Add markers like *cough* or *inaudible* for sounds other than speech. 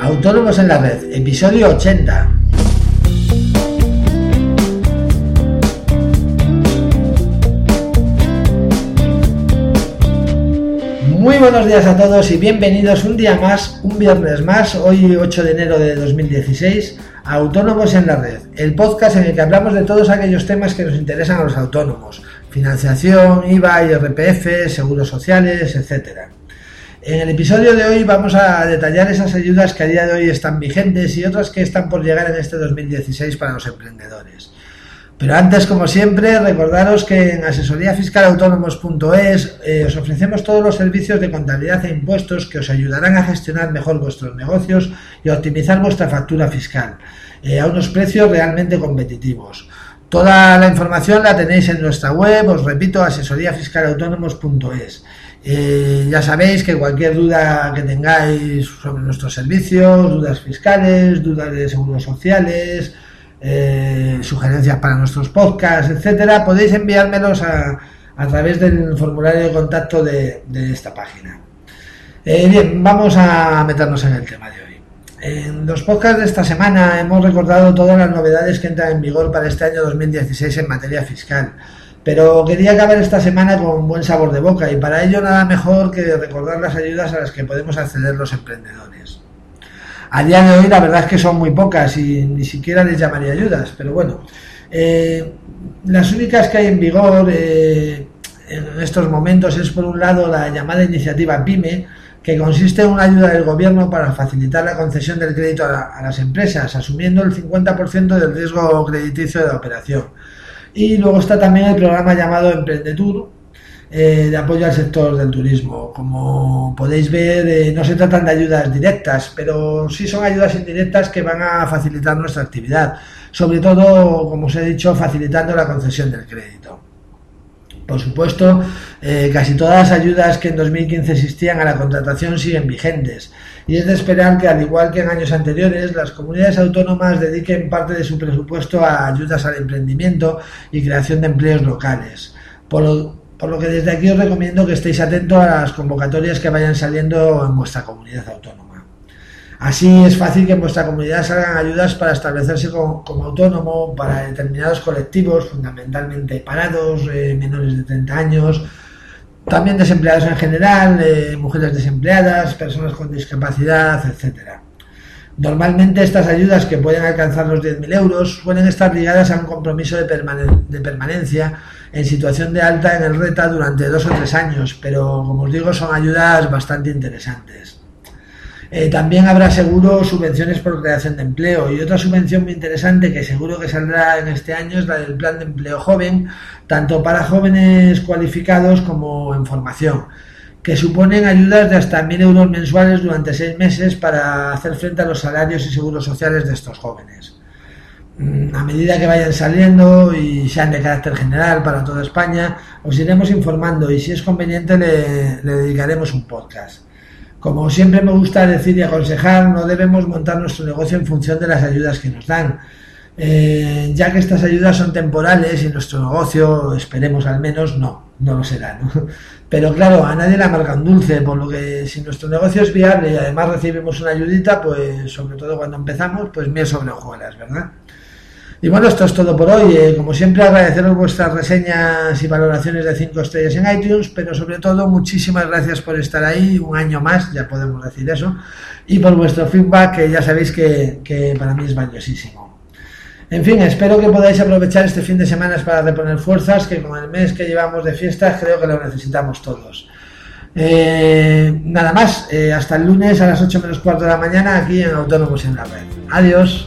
Autónomos en la Red, episodio 80. Muy buenos días a todos y bienvenidos un día más, un viernes más, hoy 8 de enero de 2016, a Autónomos en la Red, el podcast en el que hablamos de todos aquellos temas que nos interesan a los autónomos, financiación, IVA, IRPF, seguros sociales, etcétera. En el episodio de hoy vamos a detallar esas ayudas que a día de hoy están vigentes y otras que están por llegar en este 2016 para los emprendedores. Pero antes, como siempre, recordaros que en asesoríafiscalautónomos.es eh, os ofrecemos todos los servicios de contabilidad e impuestos que os ayudarán a gestionar mejor vuestros negocios y a optimizar vuestra factura fiscal eh, a unos precios realmente competitivos. Toda la información la tenéis en nuestra web, os repito, asesoríafiscalautónomos.es. Eh, ya sabéis que cualquier duda que tengáis sobre nuestros servicios, dudas fiscales, dudas de seguros sociales, eh, sugerencias para nuestros podcasts, etcétera, podéis enviármelos a, través del formulario de contacto de, esta página. Eh, bien, vamos a meternos en el tema de hoy. En los podcasts de esta semana hemos recordado todas las novedades que entran en vigor para este año 2016 en materia fiscal. Pero quería acabar esta semana con buen sabor de boca y para ello nada mejor que recordar las ayudas a las que podemos acceder los emprendedores. A día de hoy la verdad es que son muy pocas y ni siquiera les llamaría ayudas, pero bueno, eh, las únicas que hay en vigor eh, en estos momentos es por un lado la llamada iniciativa PYME, que consiste en una ayuda del gobierno para facilitar la concesión del crédito a, a las empresas, asumiendo el 50% del riesgo crediticio de la operación y luego está también el programa llamado Emprendetur, eh, de apoyo al sector del turismo. Como podéis ver, eh, no se tratan de ayudas directas, pero sí son ayudas indirectas que van a facilitar nuestra actividad, sobre todo, como os he dicho, facilitando la concesión del crédito. Por supuesto, eh, casi todas las ayudas que en 2015 existían a la contratación siguen vigentes y es de esperar que, al igual que en años anteriores, las comunidades autónomas dediquen parte de su presupuesto a ayudas al emprendimiento y creación de empleos locales. Por lo, que desde aquí os recomiendo que estéis atentos a las convocatorias que vayan saliendo en vuestra comunidad autónoma. Así es fácil que en vuestra comunidad salgan ayudas para establecerse como, autónomo para determinados colectivos, fundamentalmente parados, eh, menores de 30 años, también desempleados en general, eh, mujeres desempleadas, personas con discapacidad, etcétera. Normalmente estas ayudas que pueden alcanzar los 10.000 euros suelen estar ligadas a un compromiso de, de, permanencia en situación de alta en el RETA durante dos o tres años, pero como os digo son ayudas bastante interesantes. Eh, también habrá seguro subvenciones por creación de empleo y otra subvención muy interesante que seguro que saldrá en este año es la del plan de empleo joven, tanto para jóvenes cualificados como en formación, que suponen ayudas de hasta 1.000 euros mensuales durante seis meses para hacer frente a los salarios y seguros sociales de estos jóvenes. Mm, a medida que vayan saliendo y sean de carácter general para toda España, os iremos informando y si es conveniente le dedicaremos un podcast. Como siempre me gusta decir y aconsejar, no debemos montar nuestro negocio en función de las ayudas que nos dan, eh, ya que estas ayudas son temporales y nuestro negocio, esperemos al menos, no, no lo será. *laughs* Pero claro, a nadie le amarga un dulce, por lo que si nuestro negocio es viable y además recibimos una ayudita, pues sobre todo cuando empezamos, pues miel sobre hojuelas, ¿verdad? Y bueno, esto es todo por hoy. Eh, como siempre, agradeceros vuestras reseñas y valoraciones de 5 estrellas en iTunes, pero sobre todo, muchísimas gracias por estar ahí un año más, ya podemos decir eso, y por vuestro feedback, que ya sabéis que, que para mí es valiosísimo. En fin, espero que podáis aprovechar este fin de semana para reponer fuerzas, que con el mes que llevamos de fiestas creo que lo necesitamos todos. Eh, nada más, eh, hasta el lunes a las 8 menos cuarto de la mañana aquí en Autónomos en la Red. Adiós.